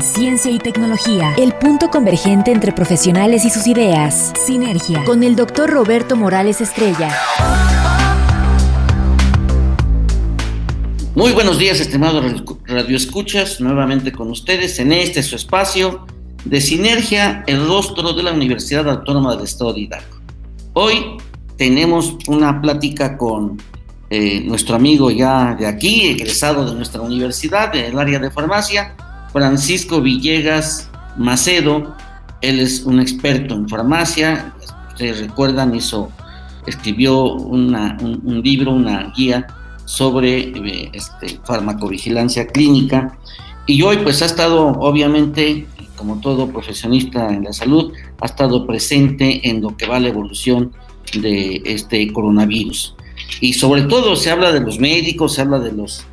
Ciencia y tecnología, el punto convergente entre profesionales y sus ideas. Sinergia, con el doctor Roberto Morales Estrella. Muy buenos días, estimados radioescuchas, nuevamente con ustedes en este su espacio de Sinergia, el rostro de la Universidad Autónoma del Estado de Hidalgo. Hoy tenemos una plática con eh, nuestro amigo ya de aquí, egresado de nuestra universidad, del área de farmacia, Francisco Villegas Macedo. Él es un experto en farmacia, ustedes recuerdan, hizo, escribió un, libro, una guía sobre eh, este, farmacovigilancia clínica y hoy pues ha estado obviamente como todo profesionista en la salud ha estado presente en lo que va la evolución de este coronavirus y sobre todo se habla de los médicos se habla de los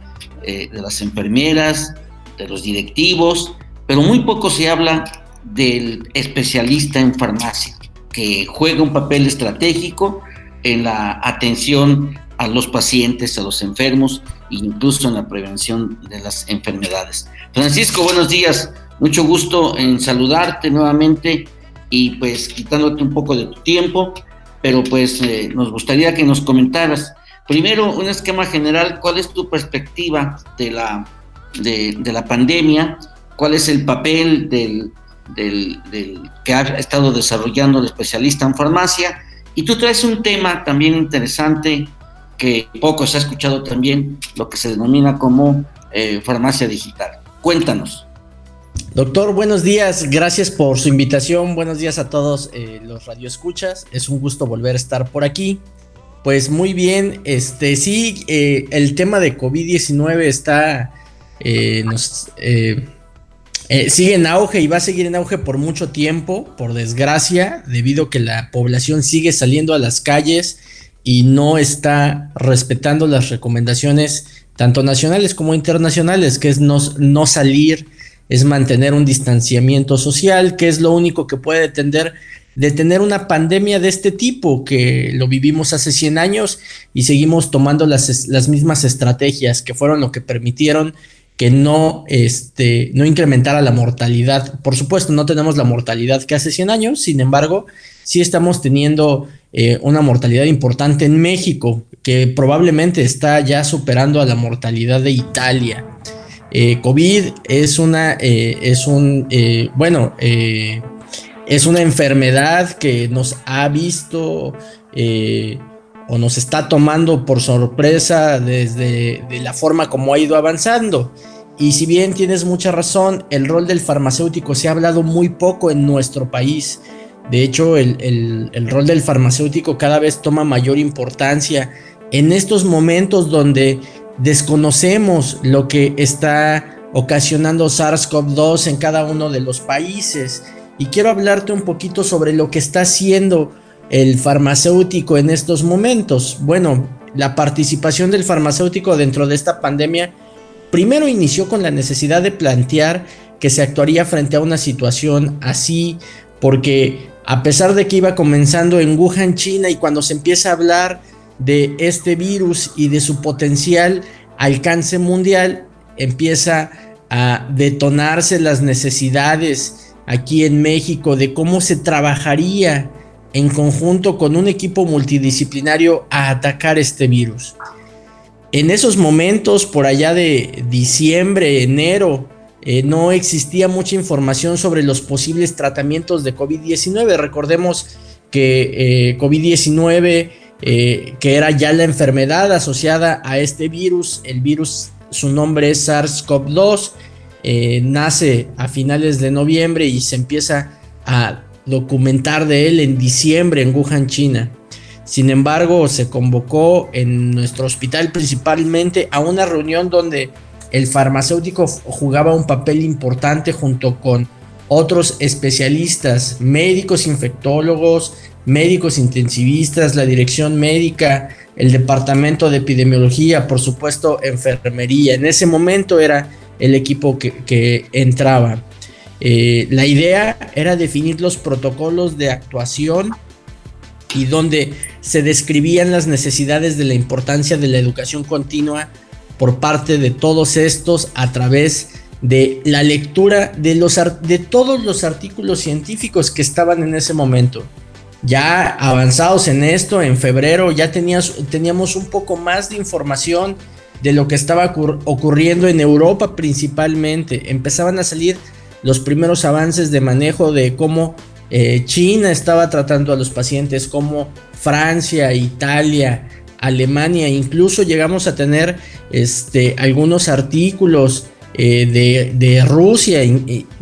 eh, de las enfermeras de los directivos pero muy poco se habla del especialista en farmacia que juega un papel estratégico en la atención a los pacientes, a los enfermos e incluso en la prevención de las enfermedades. Francisco, buenos días, mucho gusto en saludarte nuevamente y pues quitándote un poco de tu tiempo, pero pues eh, nos gustaría que nos comentaras primero un esquema general, cuál es tu perspectiva de la, de, la pandemia, cuál es el papel del, que ha estado desarrollando el especialista en farmacia. Y tú traes un tema también interesante que poco se ha escuchado también, lo que se denomina como eh, farmacia digital. Cuéntanos. Doctor, buenos días, gracias por su invitación, buenos días a todos eh, los radioescuchas, es un gusto volver a estar por aquí. Pues muy bien, este sí, eh, el tema de COVID-19 está, nos, sigue en auge y va a seguir en auge por mucho tiempo, por desgracia, debido a que la población sigue saliendo a las calles, y no está respetando las recomendaciones tanto nacionales como internacionales, que es no, no salir, es mantener un distanciamiento social, que es lo único que puede detener, detener una pandemia de este tipo, que lo vivimos hace 100 años y seguimos tomando las, las mismas estrategias que fueron lo que permitieron que no, este, no incrementara la mortalidad. Por supuesto, no tenemos la mortalidad que hace 100 años, sin embargo, sí estamos teniendo eh, una mortalidad importante en México, que probablemente está ya superando a la mortalidad de Italia. Eh, COVID es una, eh, es un, bueno, es una enfermedad que nos ha visto o nos está tomando por sorpresa desde la forma como ha ido avanzando. Y si bien tienes mucha razón, el rol del farmacéutico se ha hablado muy poco en nuestro país. De hecho, el, rol del farmacéutico cada vez toma mayor importancia en estos momentos donde desconocemos lo que está ocasionando SARS-CoV-2 en cada uno de los países. Y quiero hablarte un poquito sobre lo que está haciendo el farmacéutico en estos momentos. Bueno, la participación del farmacéutico dentro de esta pandemia primero inició con la necesidad de plantear que se actuaría frente a una situación así, porque a pesar de que iba comenzando en Wuhan, China, y cuando se empieza a hablar de este virus y de su potencial alcance mundial, empieza a detonarse las necesidades aquí en México de cómo se trabajaría en conjunto con un equipo multidisciplinario a atacar este virus. En esos momentos, por allá de diciembre, enero, eh, no existía mucha información sobre los posibles tratamientos de COVID-19. Recordemos que eh, COVID-19, eh, que era ya la enfermedad asociada a este virus, el virus, su nombre es SARS-CoV-2, nace a finales de noviembre y se empieza a documentar de él en diciembre en Wuhan, China. Sin embargo, se convocó en nuestro hospital principalmente a una reunión donde el farmacéutico jugaba un papel importante junto con otros especialistas, médicos infectólogos, médicos intensivistas, la dirección médica, el departamento de epidemiología, por supuesto, enfermería. En ese momento era el equipo que, entraba. Eh, la idea era definir los protocolos de actuación y donde se describían las necesidades de la importancia de la educación continua por parte de todos estos a través de la lectura de, los, de todos los artículos científicos que estaban en ese momento. Ya avanzados en esto, en febrero ya teníamos un poco más de información de lo que estaba ocurriendo en Europa principalmente. Empezaban a salir los primeros avances de manejo de cómo eh, China estaba tratando a los pacientes, cómo Francia, Italia, Alemania, incluso llegamos a tener este, algunos artículos eh, de, Rusia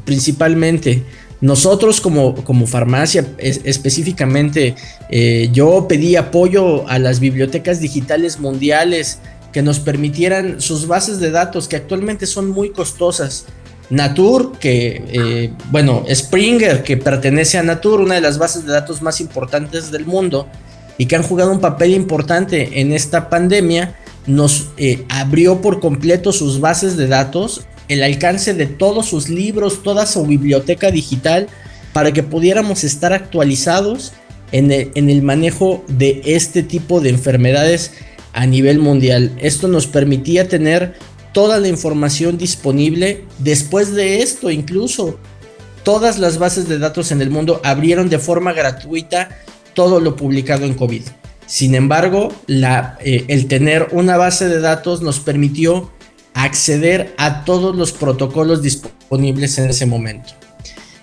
principalmente. Nosotros como, como farmacia específicamente, eh, yo pedí apoyo a las bibliotecas digitales mundiales que nos permitieran sus bases de datos que actualmente son muy costosas. Natur, que, eh, bueno, Springer, que pertenece a Natur, una de las bases de datos más importantes del mundo y que han jugado un papel importante en esta pandemia, nos eh, abrió por completo sus bases de datos, el alcance de todos sus libros, toda su biblioteca digital, para que pudiéramos estar actualizados en el, manejo de este tipo de enfermedades a nivel mundial. Esto nos permitía tener toda la información disponible. Después de esto, incluso todas las bases de datos en el mundo abrieron de forma gratuita todo lo publicado en COVID. Sin embargo, eh, el tener una base de datos nos permitió acceder a todos los protocolos disponibles en ese momento.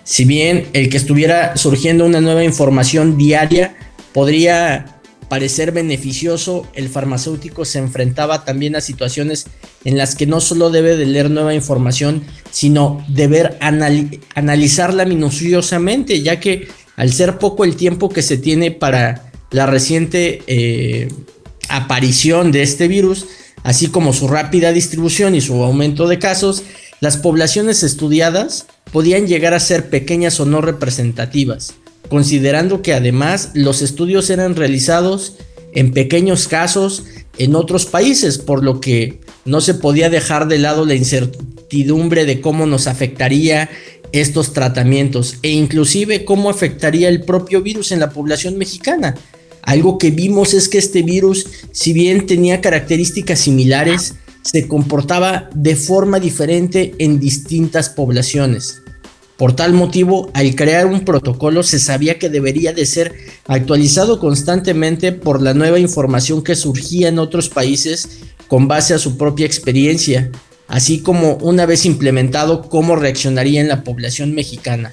Si bien el que estuviera surgiendo una nueva información diaria podría parecer beneficioso, el farmacéutico se enfrentaba también a situaciones en las que no solo debe de leer nueva información, sino deber analizarla minuciosamente, ya que al ser poco el tiempo que se tiene para la reciente eh, aparición de este virus, así como su rápida distribución y su aumento de casos, las poblaciones estudiadas podían llegar a ser pequeñas o no representativas, considerando que además los estudios eran realizados en pequeños casos en otros países, por lo que no se podía dejar de lado la incertidumbre de cómo nos afectaría estos tratamientos e inclusive cómo afectaría el propio virus en la población mexicana, algo que vimos es que este virus, si bien tenía características similares, se comportaba de forma diferente en distintas poblaciones. Por tal motivo, al crear un protocolo se sabía que debería de ser actualizado constantemente por la nueva información que surgía en otros países con base a su propia experiencia, así como una vez implementado cómo reaccionaría en la población mexicana.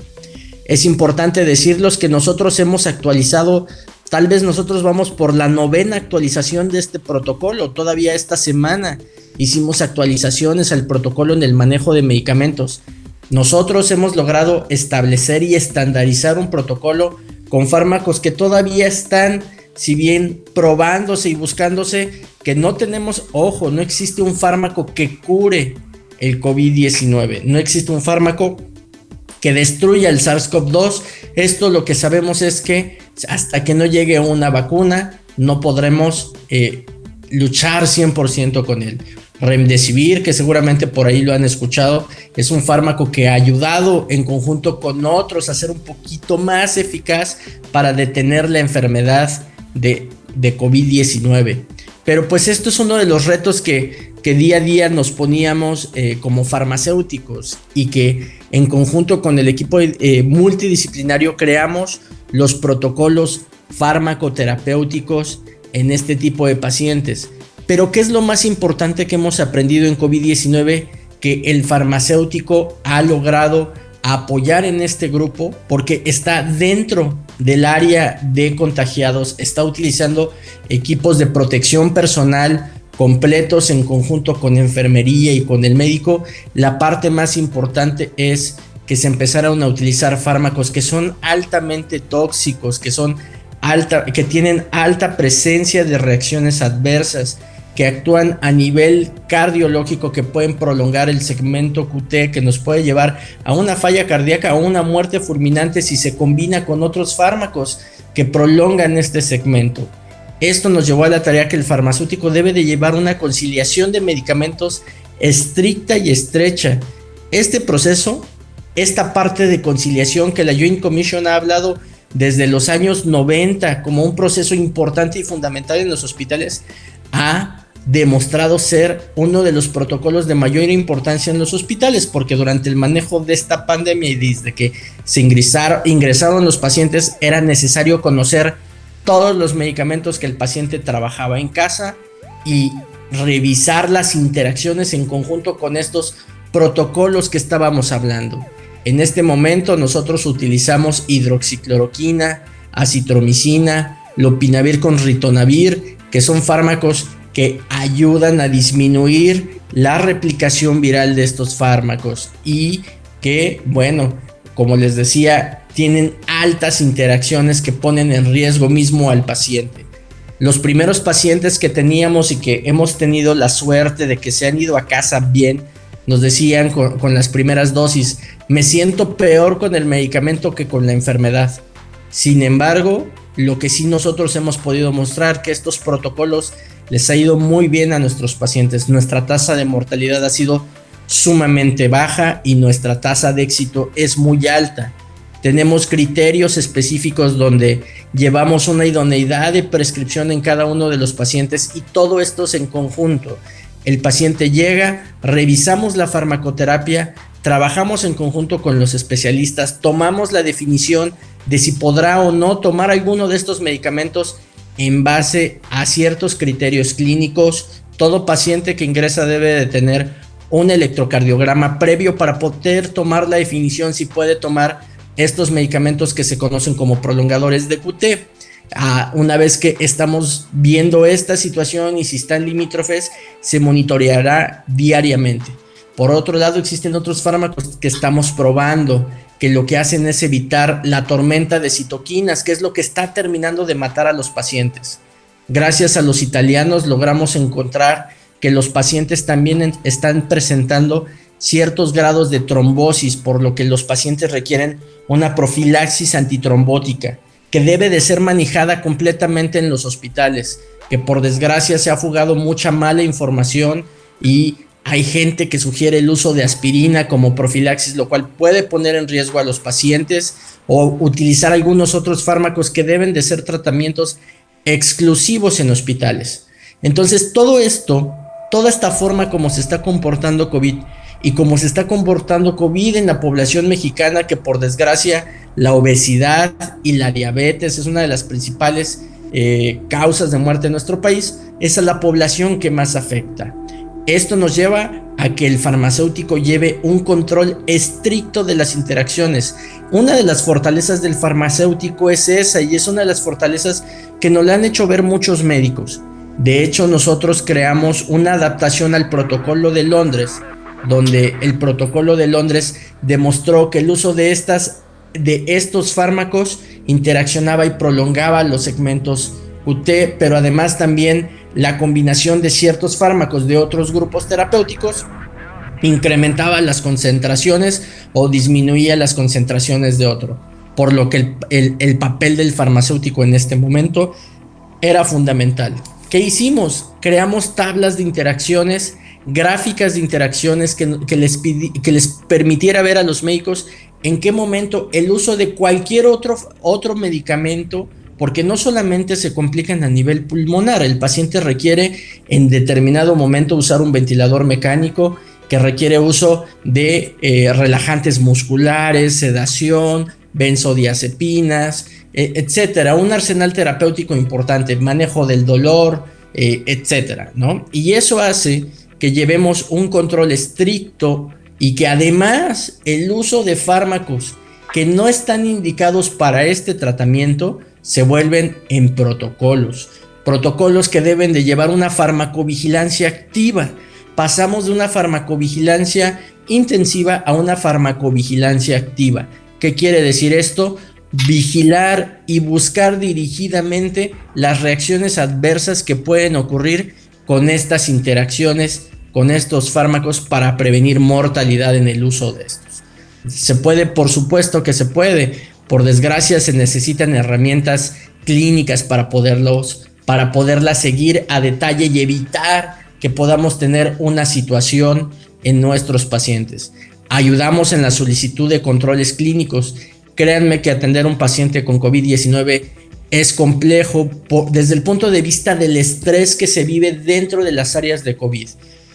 Es importante decirlos que nosotros hemos actualizado Tal vez nosotros vamos por la novena actualización de este protocolo. Todavía esta semana hicimos actualizaciones al protocolo en el manejo de medicamentos. Nosotros hemos logrado establecer y estandarizar un protocolo con fármacos que todavía están, si bien probándose y buscándose, que no tenemos, ojo, no existe un fármaco que cure el COVID-19. No existe un fármaco que destruya el SARS-CoV-2. Esto lo que sabemos es que hasta que no llegue una vacuna no podremos eh, luchar 100% con él. Remdesivir, que seguramente por ahí lo han escuchado, es un fármaco que ha ayudado en conjunto con otros a ser un poquito más eficaz para detener la enfermedad de, de COVID-19. Pero pues esto es uno de los retos que, que día a día nos poníamos eh, como farmacéuticos y que en conjunto con el equipo eh, multidisciplinario creamos los protocolos farmacoterapéuticos en este tipo de pacientes. Pero ¿qué es lo más importante que hemos aprendido en COVID-19? Que el farmacéutico ha logrado apoyar en este grupo porque está dentro del área de contagiados, está utilizando equipos de protección personal completos en conjunto con enfermería y con el médico. La parte más importante es que se empezaron a utilizar fármacos que son altamente tóxicos, que son alta, que tienen alta presencia de reacciones adversas que actúan a nivel cardiológico que pueden prolongar el segmento QT, que nos puede llevar a una falla cardíaca o una muerte fulminante si se combina con otros fármacos que prolongan este segmento. Esto nos llevó a la tarea que el farmacéutico debe de llevar una conciliación de medicamentos estricta y estrecha. Este proceso, esta parte de conciliación que la Joint Commission ha hablado desde los años 90 como un proceso importante y fundamental en los hospitales, ha demostrado ser uno de los protocolos de mayor importancia en los hospitales, porque durante el manejo de esta pandemia y desde que se ingresaron, los pacientes, era necesario conocer todos los medicamentos que el paciente trabajaba en casa y revisar las interacciones en conjunto con estos protocolos que estábamos hablando. En este momento nosotros utilizamos hidroxicloroquina, acitromicina, lopinavir con ritonavir, que son fármacos que ayudan a disminuir la replicación viral de estos fármacos y que, bueno, como les decía, tienen altas interacciones que ponen en riesgo mismo al paciente. Los primeros pacientes que teníamos y que hemos tenido la suerte de que se han ido a casa bien, nos decían con, las primeras dosis, me siento peor con el medicamento que con la enfermedad. Sin embargo, lo que sí nosotros hemos podido mostrar que estos protocolos les ha ido muy bien a nuestros pacientes. Nuestra tasa de mortalidad ha sido sumamente baja y nuestra tasa de éxito es muy alta. Tenemos criterios específicos donde llevamos una idoneidad de prescripción en cada uno de los pacientes y todo esto es en conjunto. El paciente llega, revisamos la farmacoterapia, trabajamos en conjunto con los especialistas, tomamos la definición de si podrá o no tomar alguno de estos medicamentos en base a ciertos criterios clínicos. Todo paciente que ingresa debe de tener un electrocardiograma previo para poder tomar la definición si puede tomar estos medicamentos que se conocen como prolongadores de QT. Ah, una vez que estamos viendo esta situación y si están limítrofes, se monitoreará diariamente. Por otro lado, existen otros fármacos que estamos probando que lo que hacen es evitar la tormenta de citoquinas, que es lo que está terminando de matar a los pacientes. Gracias a los italianos logramos encontrar que los pacientes también están presentando ciertos grados de trombosis, por lo que los pacientes requieren una profilaxis antitrombótica que debe de ser manejada completamente en los hospitales, que por desgracia se ha fugado mucha mala información y hay gente que sugiere el uso de aspirina como profilaxis, lo cual puede poner en riesgo a los pacientes o utilizar algunos otros fármacos que deben de ser tratamientos exclusivos en hospitales. Entonces, todo esto, toda esta forma como se está comportando COVID y como se está comportando COVID en la población mexicana, que por desgracia la obesidad y la diabetes es una de las principales eh, causas de muerte en nuestro país, esa es la población que más afecta. Esto nos lleva a que el farmacéutico lleve un control estricto de las interacciones. Una de las fortalezas del farmacéutico es esa y es una de las fortalezas que nos la han hecho ver muchos médicos. De hecho, nosotros creamos una adaptación al protocolo de Londres donde el protocolo de Londres demostró que el uso de, estas, de estos fármacos interaccionaba y prolongaba los segmentos UT, pero además también la combinación de ciertos fármacos de otros grupos terapéuticos incrementaba las concentraciones o disminuía las concentraciones de otro, por lo que el, el papel del farmacéutico en este momento era fundamental. ¿Qué hicimos? Creamos tablas de interacciones gráficas de interacciones que, les que les permitiera ver a los médicos en qué momento el uso de cualquier otro, otro medicamento, porque no solamente se complican a nivel pulmonar, el paciente requiere en determinado momento usar un ventilador mecánico que requiere uso de eh, relajantes musculares, sedación, benzodiazepinas, e, etcétera, un arsenal terapéutico importante, manejo del dolor, eh, etcétera, ¿no? Y eso hace que llevemos un control estricto y que además el uso de fármacos que no están indicados para este tratamiento se vuelven en protocolos. Protocolos que deben de llevar una farmacovigilancia activa. Pasamos de una farmacovigilancia intensiva a una farmacovigilancia activa. ¿Qué quiere decir esto? Vigilar y buscar dirigidamente las reacciones adversas que pueden ocurrir con estas interacciones, con estos fármacos para prevenir mortalidad en el uso de estos. Se puede, por supuesto que se puede. Por desgracia se necesitan herramientas clínicas para poderlos, para poderlas seguir a detalle y evitar que podamos tener una situación en nuestros pacientes. Ayudamos en la solicitud de controles clínicos. Créanme que atender a un paciente con COVID-19 es complejo desde el punto de vista del estrés que se vive dentro de las áreas de COVID.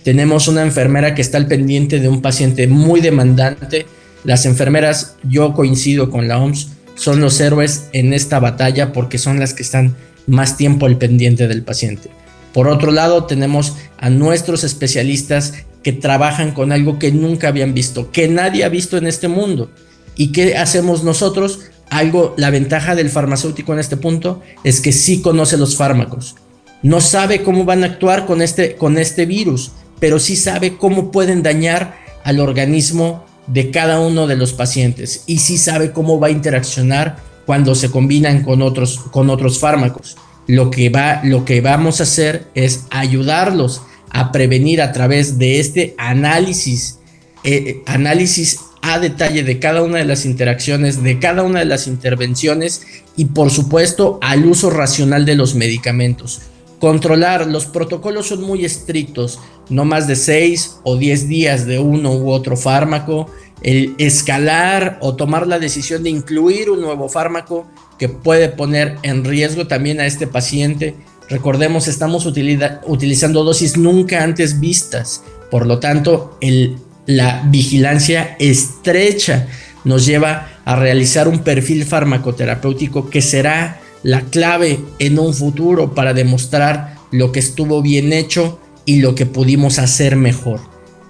Tenemos una enfermera que está al pendiente de un paciente muy demandante. Las enfermeras, yo coincido con la OMS, son los héroes en esta batalla porque son las que están más tiempo al pendiente del paciente. Por otro lado, tenemos a nuestros especialistas que trabajan con algo que nunca habían visto, que nadie ha visto en este mundo. ¿Y qué hacemos nosotros? Algo, la ventaja del farmacéutico en este punto es que sí conoce los fármacos. No sabe cómo van a actuar con este, con este virus, pero sí sabe cómo pueden dañar al organismo de cada uno de los pacientes y sí sabe cómo va a interaccionar cuando se combinan con otros, con otros fármacos. Lo que, va, lo que vamos a hacer es ayudarlos a prevenir a través de este análisis, eh, análisis a detalle de cada una de las interacciones, de cada una de las intervenciones y por supuesto al uso racional de los medicamentos. Controlar, los protocolos son muy estrictos, no más de 6 o 10 días de uno u otro fármaco, el escalar o tomar la decisión de incluir un nuevo fármaco que puede poner en riesgo también a este paciente Recordemos, estamos utilizando dosis nunca antes vistas. Por lo tanto, la vigilancia estrecha nos lleva a realizar un perfil farmacoterapéutico que será la clave en un futuro para demostrar lo que estuvo bien hecho y lo que pudimos hacer mejor.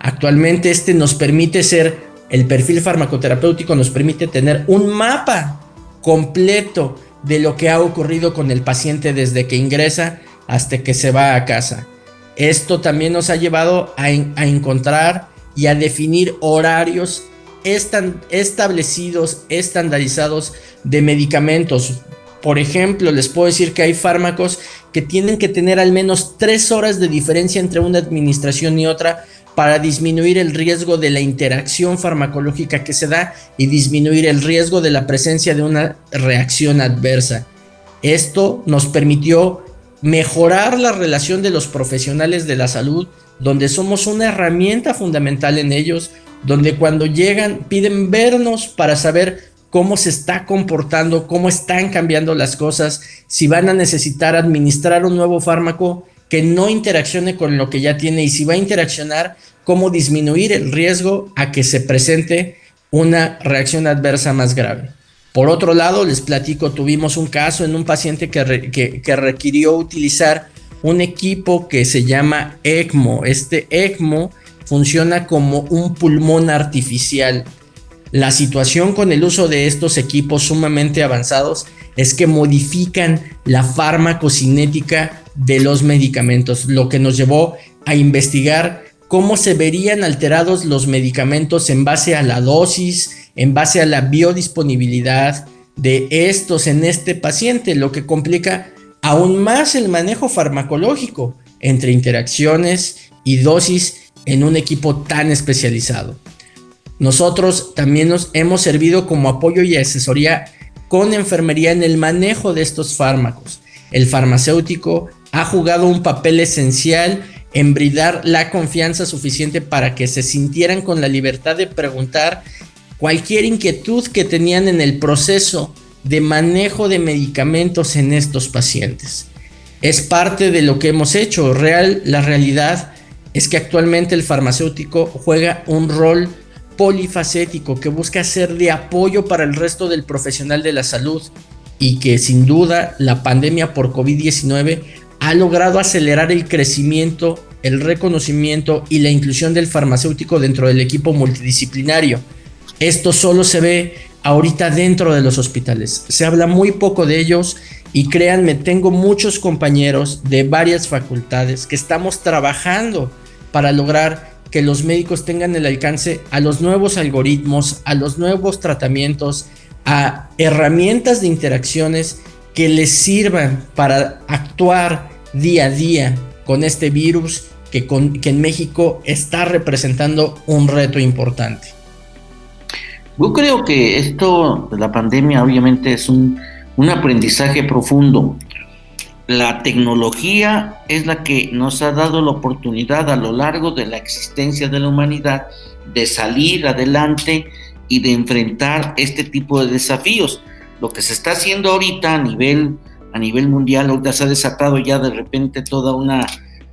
Actualmente este nos permite ser, el perfil farmacoterapéutico nos permite tener un mapa completo de lo que ha ocurrido con el paciente desde que ingresa hasta que se va a casa. Esto también nos ha llevado a, encontrar y a definir horarios establecidos, estandarizados de medicamentos. Por ejemplo, les puedo decir que hay fármacos que tienen que tener al menos tres horas de diferencia entre una administración y otra para disminuir el riesgo de la interacción farmacológica que se da y disminuir el riesgo de la presencia de una reacción adversa. Esto nos permitió mejorar la relación de los profesionales de la salud, donde somos una herramienta fundamental en ellos, donde cuando llegan piden vernos para saber cómo se está comportando, cómo están cambiando las cosas, si van a necesitar administrar un nuevo fármaco que no interaccione con lo que ya tiene y si va a interaccionar, cómo disminuir el riesgo a que se presente una reacción adversa más grave. Por otro lado, les platico, tuvimos un caso en un paciente que, que, requirió utilizar un equipo que se llama ECMO. Este ECMO funciona como un pulmón artificial. La situación con el uso de estos equipos sumamente avanzados es que modifican la farmacocinética de los medicamentos, lo que nos llevó a investigar cómo se verían alterados los medicamentos en base a la dosis, en base a la biodisponibilidad de estos en este paciente, lo que complica aún más el manejo farmacológico entre interacciones y dosis en un equipo tan especializado. Nosotros también nos hemos servido como apoyo y asesoría con enfermería en el manejo de estos fármacos. El farmacéutico ha jugado un papel esencial en brindar la confianza suficiente para que se sintieran con la libertad de preguntar cualquier inquietud que tenían en el proceso de manejo de medicamentos en estos pacientes. Es parte de lo que hemos hecho. Real, la realidad es que actualmente el farmacéutico juega un rol polifacético que busca ser de apoyo para el resto del profesional de la salud y que sin duda la pandemia por COVID-19 ha logrado acelerar el crecimiento, el reconocimiento y la inclusión del farmacéutico dentro del equipo multidisciplinario. Esto solo se ve ahorita dentro de los hospitales. Se habla muy poco de ellos y créanme, tengo muchos compañeros de varias facultades que estamos trabajando para lograr que los médicos tengan el alcance a los nuevos algoritmos, a los nuevos tratamientos, a herramientas de interacciones que les sirvan para actuar día a día con este virus que, en México está representando un reto importante? Yo creo que esto de la pandemia obviamente es un, un aprendizaje profundo. La tecnología es la que nos ha dado la oportunidad a lo largo de la existencia de la humanidad de salir adelante y de enfrentar este tipo de desafíos. Lo que se está haciendo ahorita a nivel, a nivel mundial, ahorita se ha desatado ya de repente toda una,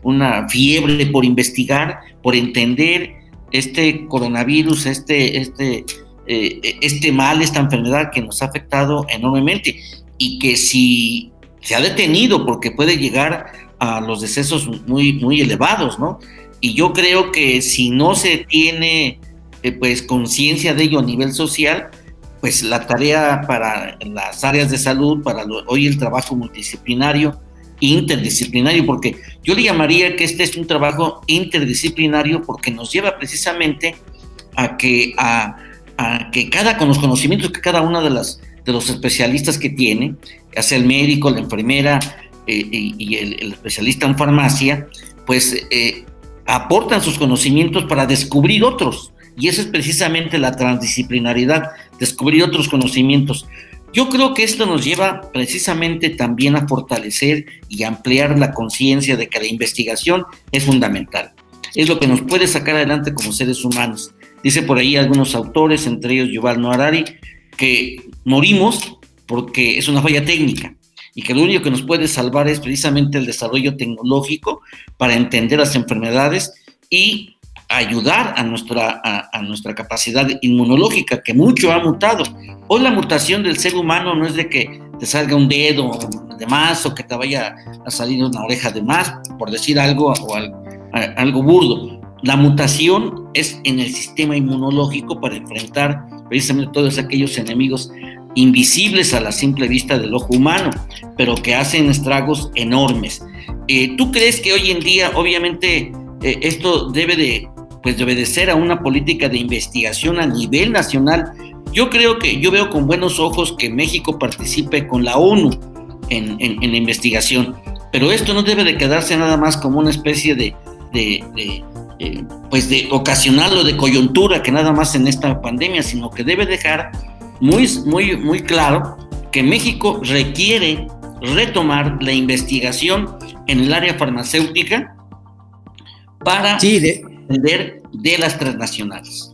una fiebre por investigar, por entender este coronavirus, este, este, eh, este mal, esta enfermedad que nos ha afectado enormemente y que si se ha detenido porque puede llegar a los decesos muy, muy elevados, ¿no? Y yo creo que si no se tiene eh, pues conciencia de ello a nivel social, pues la tarea para las áreas de salud, para hoy el trabajo multidisciplinario, interdisciplinario, porque yo le llamaría que este es un trabajo interdisciplinario porque nos lleva precisamente a que, a, que cada, con los conocimientos que cada una de las de los especialistas que tiene, ya sea el médico, la enfermera eh, y, el, especialista en farmacia, pues eh, aportan sus conocimientos para descubrir otros. Y eso es precisamente la transdisciplinaridad, descubrir otros conocimientos. Yo creo que esto nos lleva precisamente también a fortalecer y ampliar la conciencia de que la investigación es fundamental. Es lo que nos puede sacar adelante como seres humanos. Dice por ahí algunos autores, entre ellos Yuval Noah Harari, que morimos porque es una falla técnica y que lo único que nos puede salvar es precisamente el desarrollo tecnológico para entender las enfermedades y ayudar a nuestra, a, nuestra capacidad inmunológica, que mucho ha mutado. Hoy la mutación del ser humano no es de que te salga un dedo de más o que te vaya a salir una oreja de más, por decir algo o algo, algo burdo. La mutación es en el sistema inmunológico para enfrentar precisamente todos aquellos enemigos invisibles a la simple vista del ojo humano, pero que hacen estragos enormes. Eh, ¿Tú crees que hoy en día, obviamente, eh, esto debe de, pues, de obedecer a una política de investigación a nivel nacional? Yo creo que yo veo con buenos ojos que México participe con la ONU en, la investigación, pero esto no debe de quedarse nada más como una especie de, de, eh, pues de ocasional o de coyuntura que nada más en esta pandemia, sino que debe dejar muy, muy, muy claro que México requiere retomar la investigación en el área farmacéutica para entender de las transnacionales.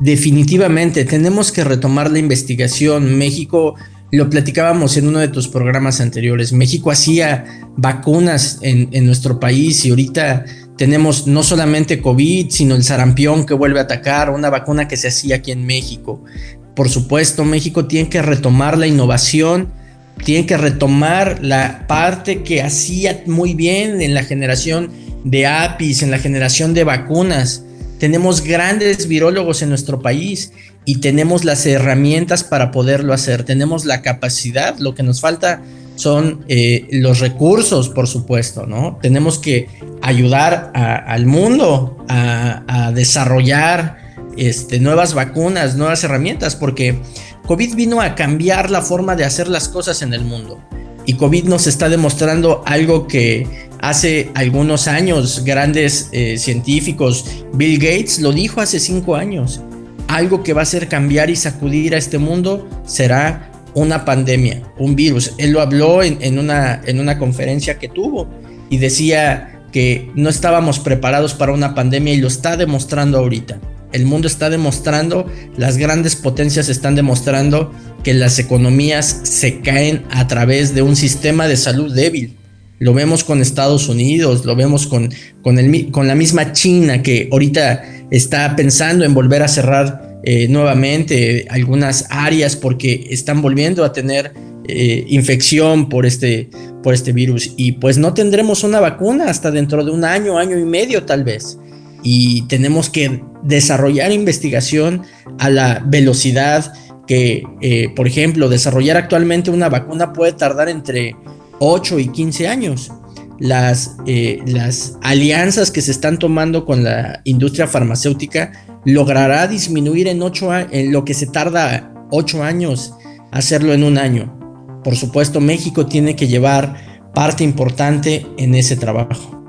Definitivamente, tenemos que retomar la investigación. México, lo platicábamos en uno de tus programas anteriores, México hacía vacunas en, en nuestro país y ahorita tenemos no solamente COVID, sino el sarampión que vuelve a atacar, una vacuna que se hacía aquí en México. Por supuesto, México tiene que retomar la innovación, tiene que retomar la parte que hacía muy bien en la generación de APIs, en la generación de vacunas. Tenemos grandes virólogos en nuestro país y tenemos las herramientas para poderlo hacer. Tenemos la capacidad, lo que nos falta son eh, los recursos, por supuesto, ¿no? Tenemos que ayudar al mundo a, a desarrollar este, nuevas vacunas, nuevas herramientas, porque COVID vino a cambiar la forma de hacer las cosas en el mundo. Y COVID nos está demostrando algo que hace algunos años grandes eh, científicos, Bill Gates lo dijo hace cinco años, algo que va a hacer cambiar y sacudir a este mundo será una pandemia, un virus. Él lo habló en, una, en una conferencia que tuvo y decía que no estábamos preparados para una pandemia y lo está demostrando ahorita. El mundo está demostrando, las grandes potencias están demostrando que las economías se caen a través de un sistema de salud débil. Lo vemos con Estados Unidos, lo vemos con, con, la misma China que ahorita está pensando en volver a cerrar eh, nuevamente algunas áreas porque están volviendo a tener eh, infección por este, por este virus. Y pues no tendremos una vacuna hasta dentro de un año, año y medio tal vez y tenemos que desarrollar investigación a la velocidad que, eh, por ejemplo, desarrollar actualmente una vacuna puede tardar entre 8 y 15 años. Las, eh, las alianzas que se están tomando con la industria farmacéutica logrará disminuir en, ocho en lo que se tarda 8 años hacerlo en un año. Por supuesto, México tiene que llevar parte importante en ese trabajo.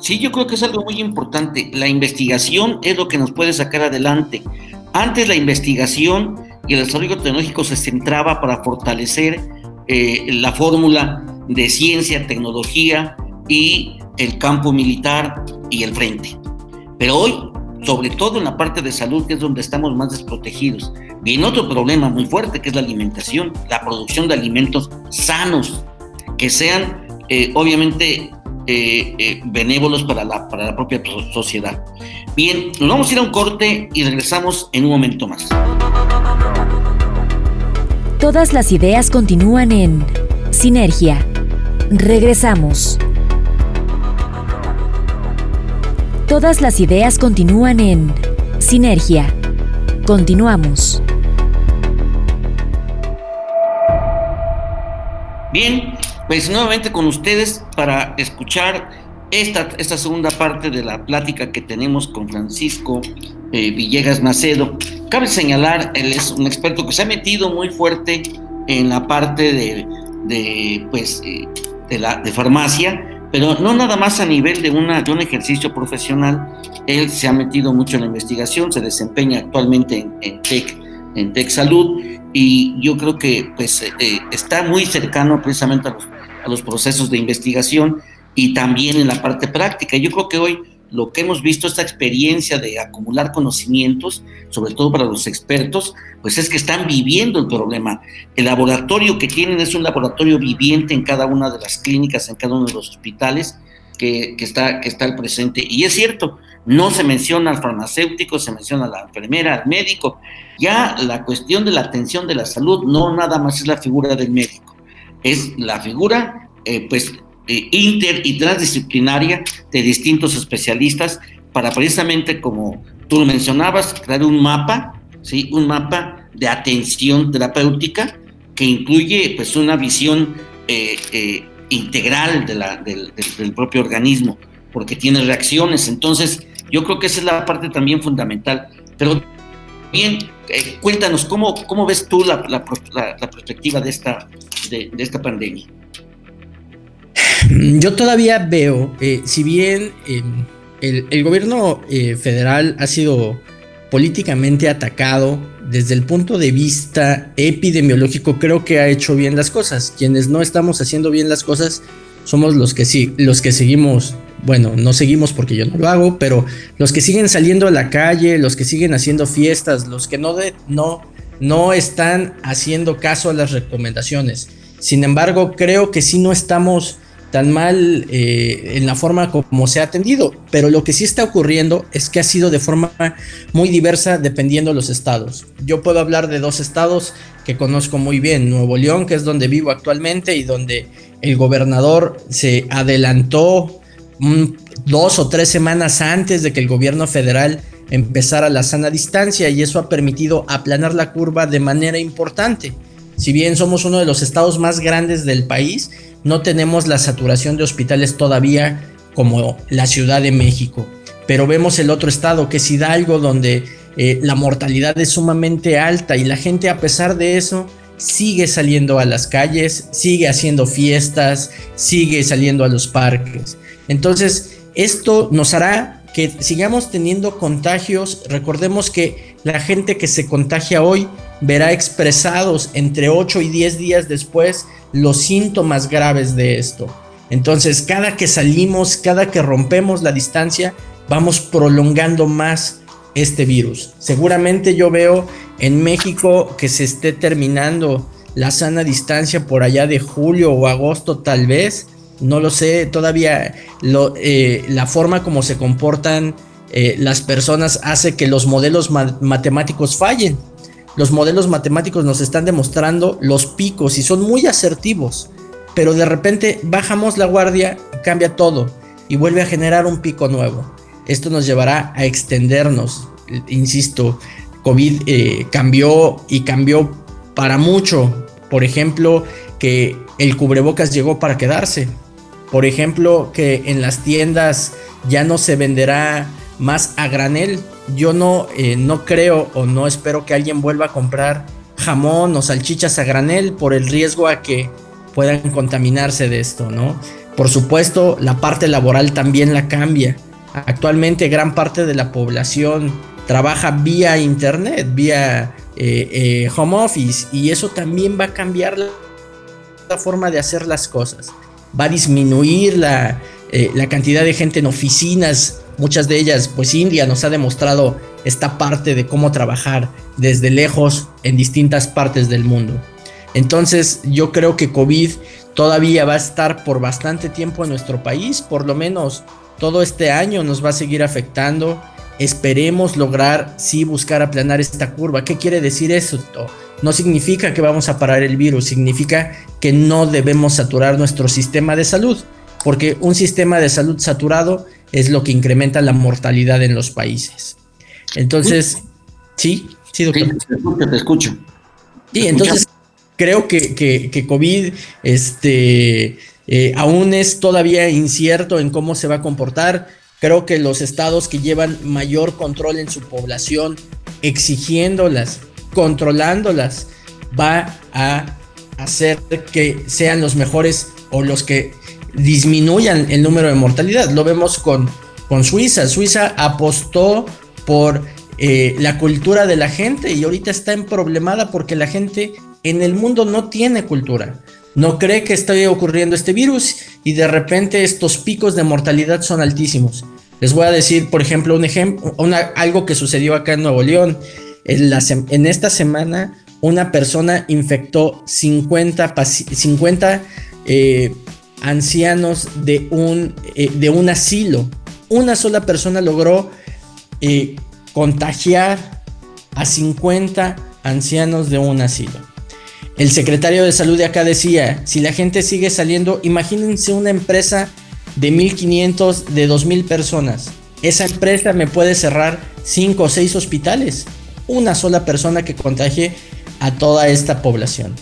Sí, yo creo que es algo muy importante. La investigación es lo que nos puede sacar adelante. Antes la investigación y el desarrollo tecnológico se centraba para fortalecer eh, la fórmula de ciencia, tecnología y el campo militar y el frente. Pero hoy, sobre todo en la parte de salud, que es donde estamos más desprotegidos, viene otro problema muy fuerte, que es la alimentación, la producción de alimentos sanos, que sean eh, obviamente eh, eh, benévolos para la, para la propia sociedad. Bien, nos vamos a ir a un corte y regresamos en un momento más. Todas las ideas continúan en Sinergia. Regresamos. Todas las ideas continúan en Sinergia. Continuamos. Bien, pues nuevamente con ustedes para escuchar esta, esta segunda parte de la plática que tenemos con Francisco eh, Villegas Macedo. Cabe señalar, él es un experto que se ha metido muy fuerte en la parte de, de pues, eh, de, la, de farmacia, pero no nada más a nivel de, una, un ejercicio profesional, él se ha metido mucho en la investigación, se desempeña actualmente en, en TEC, en TEC Salud, y yo creo que pues, eh, está muy cercano precisamente a los, a los procesos de investigación y también en la parte práctica. Yo creo que hoy lo que hemos visto, esta experiencia de acumular conocimientos, sobre todo para los expertos, pues es que están viviendo el problema. El laboratorio que tienen es un laboratorio viviente en cada una de las clínicas, en cada uno de los hospitales que, está, que está al presente. Y es cierto, no se menciona al farmacéutico, se menciona a la enfermera, al médico. Ya la cuestión de la atención de la salud no nada más es la figura del médico, es la figura, eh, pues, eh, inter y transdisciplinaria de distintos especialistas para precisamente, como tú lo mencionabas, crear un mapa, ¿sí? un mapa de atención terapéutica que incluye pues, una visión eh, integral de la, del, del, propio organismo, porque tiene reacciones. Entonces, yo creo que esa es la parte también fundamental. Pero bien, cuéntanos, ¿cómo, ¿cómo ves tú la, la, la perspectiva de esta, de, esta pandemia? Yo todavía veo, eh, si bien el, el, gobierno eh, federal ha sido políticamente atacado desde el punto de vista epidemiológico, creo que ha hecho bien las cosas. Quienes no estamos haciendo bien las cosas somos los que sí, los que seguimos, bueno, no seguimos porque yo no lo hago, pero los que siguen saliendo a la calle, los que siguen haciendo fiestas, los que no, de, no, no están haciendo caso a las recomendaciones. Sin embargo, creo que sí no estamos tan mal eh, en la forma como se ha atendido, pero lo que sí está ocurriendo es que ha sido de forma muy diversa dependiendo de los estados. Yo puedo hablar de dos estados que conozco muy bien, Nuevo León, que es donde vivo actualmente y donde el gobernador se adelantó dos o tres semanas antes de que el gobierno federal empezara la sana distancia y eso ha permitido aplanar la curva de manera importante. Si bien somos uno de los estados más grandes del país, no tenemos la saturación de hospitales todavía como la Ciudad de México. Pero vemos el otro estado, que es Hidalgo, donde eh, la mortalidad es sumamente alta y la gente a pesar de eso sigue saliendo a las calles, sigue haciendo fiestas, sigue saliendo a los parques. Entonces, esto nos hará que sigamos teniendo contagios. Recordemos que la gente que se contagia hoy verá expresados entre 8 y 10 días después los síntomas graves de esto. Entonces, cada que salimos, cada que rompemos la distancia, vamos prolongando más este virus. Seguramente yo veo en México que se esté terminando la sana distancia por allá de julio o agosto tal vez. No lo sé, todavía eh, la forma como se comportan eh, las personas hace que los modelos ma matemáticos fallen los modelos matemáticos nos están demostrando los picos y son muy asertivos, pero de repente bajamos la guardia, cambia todo y vuelve a generar un pico nuevo. Esto nos llevará a extendernos, insisto, COVID eh, cambió y cambió para mucho. Por ejemplo, que el cubrebocas llegó para quedarse. Por ejemplo, que en las tiendas ya no se venderá más a granel. Yo no, eh, no creo o no espero que alguien vuelva a comprar jamón o salchichas a granel por el riesgo a que puedan contaminarse de esto, ¿no? Por supuesto, la parte laboral también la cambia. Actualmente gran parte de la población trabaja vía internet, vía eh, eh, home office y eso también va a cambiar la, forma de hacer las cosas. Va a disminuir la, eh, la cantidad de gente en oficinas, muchas de ellas, pues India nos ha demostrado esta parte de cómo trabajar desde lejos en distintas partes del mundo. Entonces yo creo que COVID todavía va a estar por bastante tiempo en nuestro país, por lo menos todo este año nos va a seguir afectando. Esperemos lograr sí buscar aplanar esta curva. ¿Qué quiere decir eso? No significa que vamos a parar el virus, significa que no debemos saturar nuestro sistema de salud, porque un sistema de salud saturado es lo que incrementa la mortalidad en los países. Entonces, sí, sí, doctor. te escucho. Sí, entonces creo que, que, COVID este, eh, aún es todavía incierto en cómo se va a comportar. Creo que los estados que llevan mayor control en su población, exigiéndolas, controlándolas, va a hacer que sean los mejores o los que disminuyan el número de mortalidad. Lo vemos con, con Suiza. Suiza apostó por eh, la cultura de la gente y ahorita está en problemada porque la gente en el mundo no tiene cultura. No cree que esté ocurriendo este virus y de repente estos picos de mortalidad son altísimos. Les voy a decir, por ejemplo, un ejemplo, algo que sucedió acá en Nuevo León. En, esta semana, una persona infectó 50, 50 eh, ancianos de un, eh, de un asilo. Una sola persona logró eh, contagiar a 50 ancianos de un asilo. El secretario de salud de acá decía, si la gente sigue saliendo, imagínense una empresa de 1.500, de 2.000 personas. Esa empresa me puede cerrar 5 o 6 hospitales. Una sola persona que contagie a toda esta población.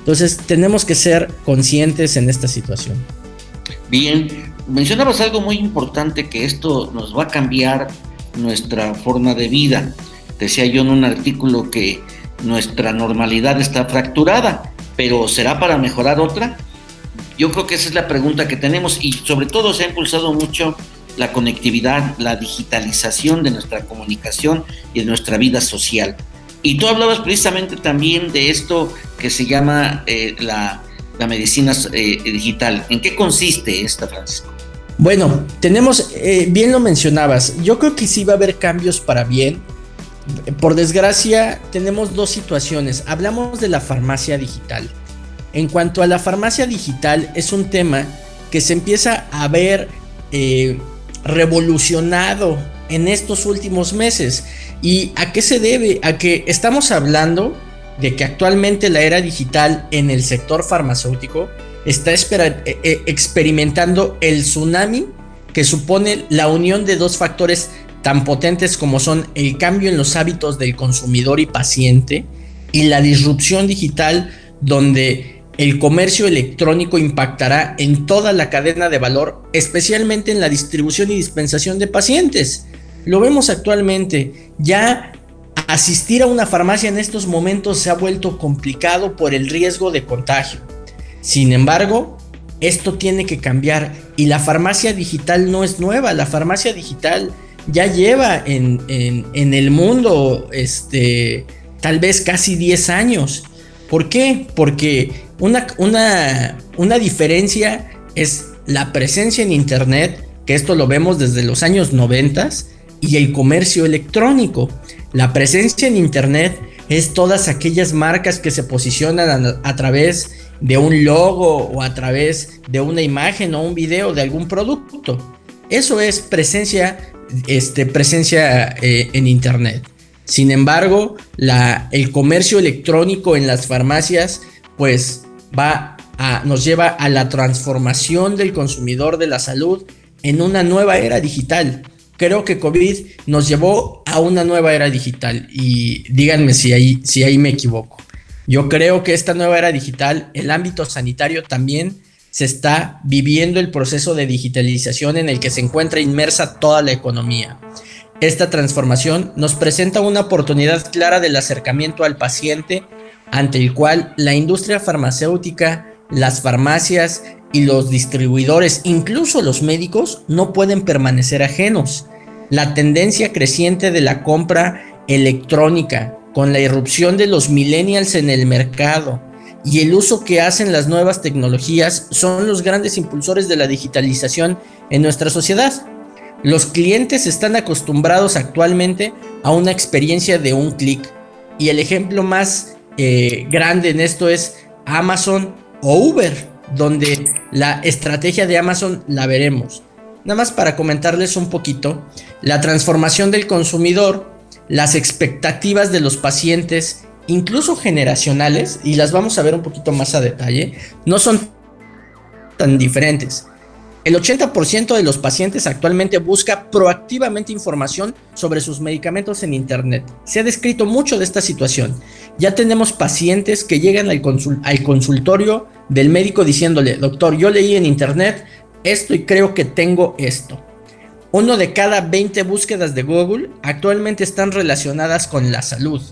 Entonces tenemos que ser conscientes en esta situación. Bien, mencionabas algo muy importante que esto nos va a cambiar nuestra forma de vida. Decía yo en un artículo que nuestra normalidad está fracturada, pero ¿será para mejorar otra? Yo creo que esa es la pregunta que tenemos y sobre todo se ha impulsado mucho la conectividad, la digitalización de nuestra comunicación y de nuestra vida social. Y tú hablabas precisamente también de esto que se llama eh, la, medicina eh, digital. ¿En qué consiste esta, Francisco? Bueno, tenemos, eh, bien lo mencionabas, yo creo que sí va a haber cambios para bien. Por desgracia, tenemos dos situaciones. Hablamos de la farmacia digital. En cuanto a la farmacia digital, es un tema que se empieza a ver eh, revolucionado en estos últimos meses. ¿Y a qué se debe? A que estamos hablando de que actualmente la era digital en el sector farmacéutico está eh, eh, experimentando el tsunami que supone la unión de dos factores tan potentes como son el cambio en los hábitos del consumidor y paciente y la disrupción digital donde el comercio electrónico impactará en toda la cadena de valor, especialmente en la distribución y dispensación de pacientes. Lo vemos actualmente, ya asistir a una farmacia en estos momentos se ha vuelto complicado por el riesgo de contagio. Sin embargo, esto tiene que cambiar y la farmacia digital no es nueva, la farmacia digital ya lleva en, el mundo este, tal vez casi 10 años. ¿Por qué? Porque una, una, una diferencia es la presencia en Internet, que esto lo vemos desde los años 90, y el comercio electrónico. La presencia en Internet es todas aquellas marcas que se posicionan a, través de un logo o a través de una imagen o un video de algún producto. Eso es presencia, este, presencia eh, en Internet. Sin embargo, la, el comercio electrónico en las farmacias, pues va nos lleva a la transformación del consumidor de la salud en una nueva era digital creo que COVID nos llevó a una nueva era digital y díganme si ahí, si ahí me equivoco. Yo creo que esta nueva era digital, el ámbito sanitario también se está viviendo el proceso de digitalización en el que se encuentra inmersa toda la economía. Esta transformación nos presenta una oportunidad clara del acercamiento al paciente ante el cual la industria farmacéutica, las farmacias y los distribuidores, incluso los médicos, no pueden permanecer ajenos. La tendencia creciente de la compra electrónica, con la irrupción de los millennials en el mercado y el uso que hacen las nuevas tecnologías, son los grandes impulsores de la digitalización en nuestra sociedad. Los clientes están acostumbrados actualmente a una experiencia de un clic y el ejemplo más eh, grande en esto es Amazon o Uber, donde la estrategia de Amazon la veremos. Nada más para comentarles un poquito, la transformación del consumidor, las expectativas de los pacientes, incluso generacionales, y las vamos a ver un poquito más a detalle, no son tan diferentes. El 80% de los pacientes actualmente busca proactivamente información sobre sus medicamentos en Internet. Se ha descrito mucho de esta situación. Ya tenemos pacientes que llegan al, consultorio del médico diciéndole, doctor, yo leí en Internet esto y creo que tengo esto. Uno de cada 20 búsquedas de Google actualmente están relacionadas con la salud.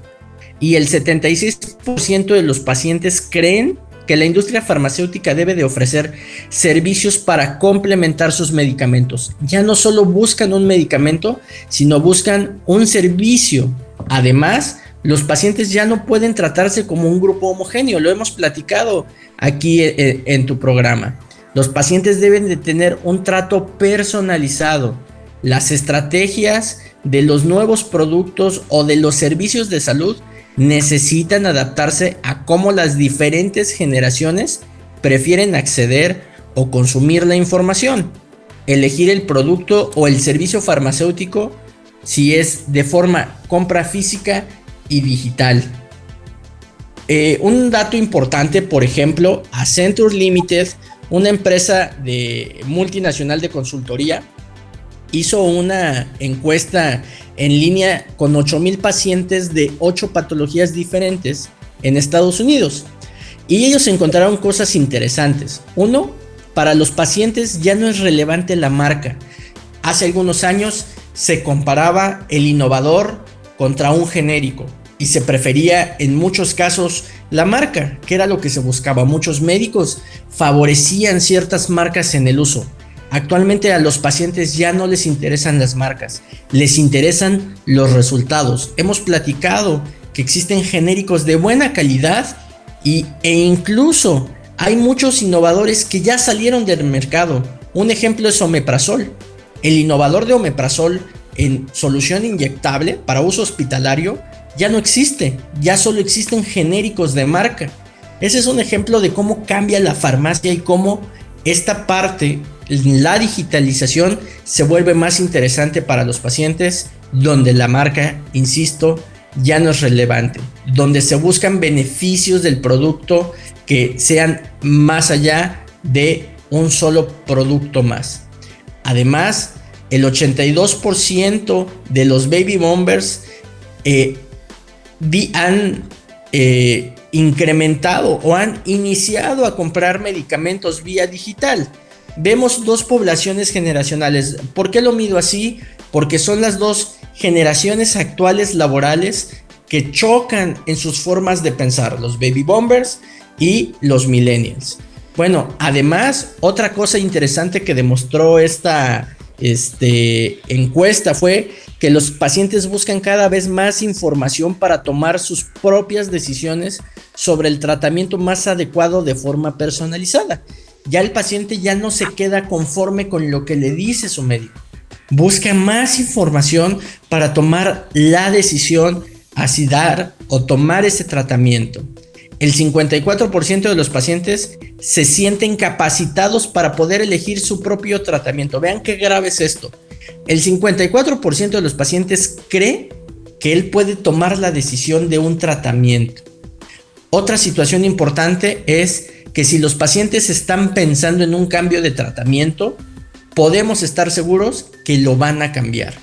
Y el 76% de los pacientes creen que la industria farmacéutica debe de ofrecer servicios para complementar sus medicamentos. Ya no solo buscan un medicamento, sino buscan un servicio. Además, los pacientes ya no pueden tratarse como un grupo homogéneo, lo hemos platicado aquí eh, eh, en, tu programa. Los pacientes deben de tener un trato personalizado. Las estrategias de los nuevos productos o de los servicios de salud necesitan adaptarse a cómo las diferentes generaciones prefieren acceder o consumir la información, elegir el producto o el servicio farmacéutico si es de forma compra física y digital. Eh, un dato importante, por ejemplo, Accenture Limited, una empresa de multinacional de consultoría, hizo una encuesta en línea con 8.000 pacientes de 8 patologías diferentes en Estados Unidos. Y ellos encontraron cosas interesantes. Uno, para los pacientes ya no es relevante la marca. Hace algunos años se comparaba el innovador contra un genérico y se prefería en muchos casos la marca, que era lo que se buscaba. Muchos médicos favorecían ciertas marcas en el uso. Actualmente a los pacientes ya no les interesan las marcas, les interesan los resultados. Hemos platicado que existen genéricos de buena calidad y, e incluso hay muchos innovadores que ya salieron del mercado. Un ejemplo es Omeprazol. El innovador de Omeprazol en solución inyectable para uso hospitalario ya no existe, ya solo existen genéricos de marca. Ese es un ejemplo de cómo cambia la farmacia y cómo esta parte la digitalización se vuelve más interesante para los pacientes, donde la marca, insisto, ya no es relevante, donde se buscan beneficios del producto que sean más allá de un solo producto más. Además, el 82% de los baby bombers eh, han eh, incrementado o han iniciado a comprar medicamentos vía digital vemos dos poblaciones generacionales. ¿Por qué lo mido así? Porque son las dos generaciones actuales laborales que chocan en sus formas de pensar, los baby bombers y los millennials. Bueno, además, otra cosa interesante que demostró esta este, encuesta fue que los pacientes buscan cada vez más información para tomar sus propias decisiones sobre el tratamiento más adecuado de forma personalizada ya el paciente ya no se queda conforme con lo que le dice su médico. Busca más información para tomar la decisión así dar o tomar ese tratamiento. El 54% de los pacientes se sienten capacitados para poder elegir su propio tratamiento. Vean qué grave es esto. El 54% de los pacientes cree que él puede tomar la decisión de un tratamiento. Otra situación importante es que si los pacientes están pensando en un cambio de tratamiento, podemos estar seguros que lo van a cambiar.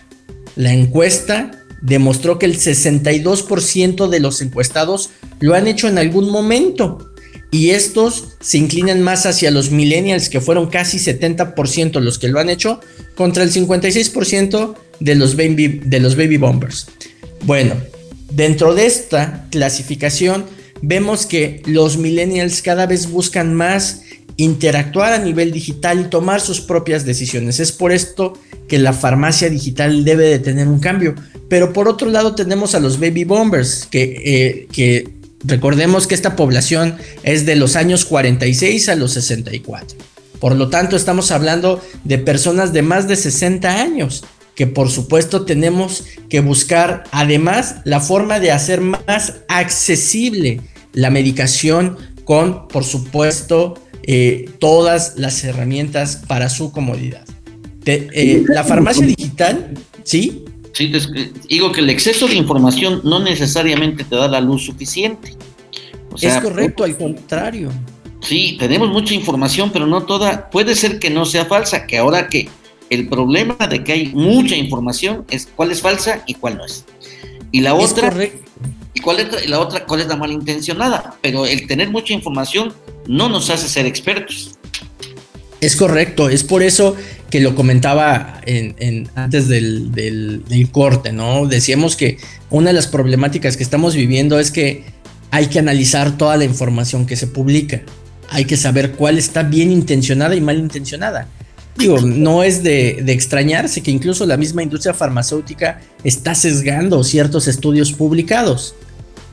La encuesta demostró que el 62% de los encuestados lo han hecho en algún momento y estos se inclinan más hacia los millennials que fueron casi 70% los que lo han hecho contra el 56% de los baby, de los baby bombers. Bueno, dentro de esta clasificación vemos que los millennials cada vez buscan más interactuar a nivel digital y tomar sus propias decisiones. Es por esto que la farmacia digital debe de tener un cambio. Pero por otro lado tenemos a los baby bombers, que, eh, que recordemos que esta población es de los años 46 a los 64. Por lo tanto, estamos hablando de personas de más de 60 años, que por supuesto tenemos que buscar además la forma de hacer más accesible la medicación con, por supuesto, eh, todas las herramientas para su comodidad. Eh, la farmacia digital, ¿sí? Sí, digo que el exceso de información no necesariamente te da la luz suficiente. es correcto, al contrario. Sí, tenemos mucha información, pero no toda. Puede ser que no sea falsa, que ahora que el problema de que hay mucha información es cuál es falsa y cuál no es. Y la otra. Y cuál es la otra, cuál es la malintencionada. Pero el tener mucha información no nos hace ser expertos. Es correcto, es por eso que lo comentaba en, antes del, del, corte, ¿no? Decíamos que una de las problemáticas que estamos viviendo es que hay que analizar toda la información que se publica. Hay que saber cuál está bien intencionada y mal intencionada. Digo, no es de, extrañarse que incluso la misma industria farmacéutica está sesgando ciertos estudios publicados.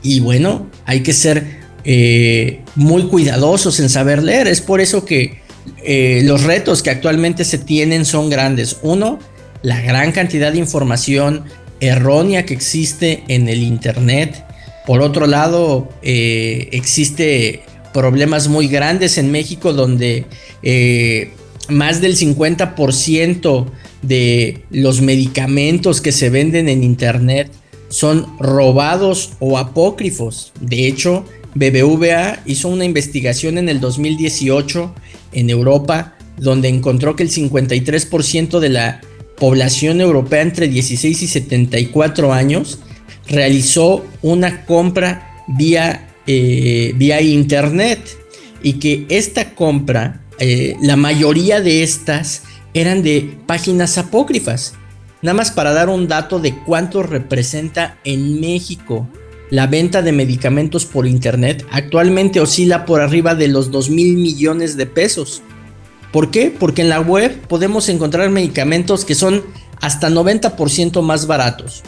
Y bueno, hay que ser eh, muy cuidadosos en saber leer. Es por eso que eh, los retos que actualmente se tienen son grandes. Uno, la gran cantidad de información errónea que existe en el Internet. Por otro lado, eh, existe problemas muy grandes en México donde eh, más del 50% de los medicamentos que se venden en Internet son robados o apócrifos. De hecho, BBVA hizo una investigación en el 2018 en Europa donde encontró que el 53% de la población europea entre 16 y 74 años realizó una compra vía eh, vía internet y que esta compra, eh, la mayoría de estas eran de páginas apócrifas. Nada más para dar un dato de cuánto representa en México la venta de medicamentos por internet, actualmente oscila por arriba de los 2 mil millones de pesos. ¿Por qué? Porque en la web podemos encontrar medicamentos que son hasta 90% más baratos.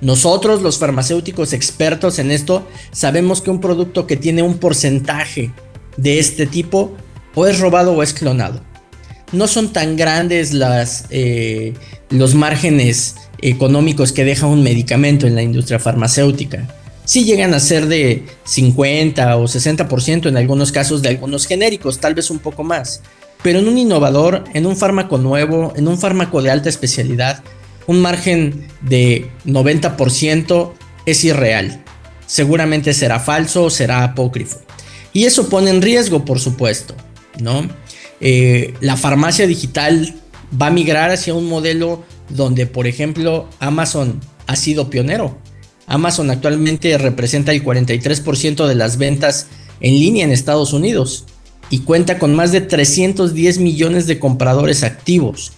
Nosotros, los farmacéuticos expertos en esto, sabemos que un producto que tiene un porcentaje de este tipo o es robado o es clonado. No son tan grandes eh, los márgenes económicos que deja un medicamento en la industria farmacéutica. Sí llegan a ser de 50 o 60% en algunos casos de algunos genéricos, tal vez un poco más. Pero en un innovador, en un fármaco nuevo, en un fármaco de alta especialidad, un margen de 90% es irreal. Seguramente será falso o será apócrifo. Y eso pone en riesgo, por supuesto, ¿no? Eh, la farmacia digital va a migrar hacia un modelo donde, por ejemplo, Amazon ha sido pionero. Amazon actualmente representa el 43% de las ventas en línea en Estados Unidos y cuenta con más de 310 millones de compradores activos.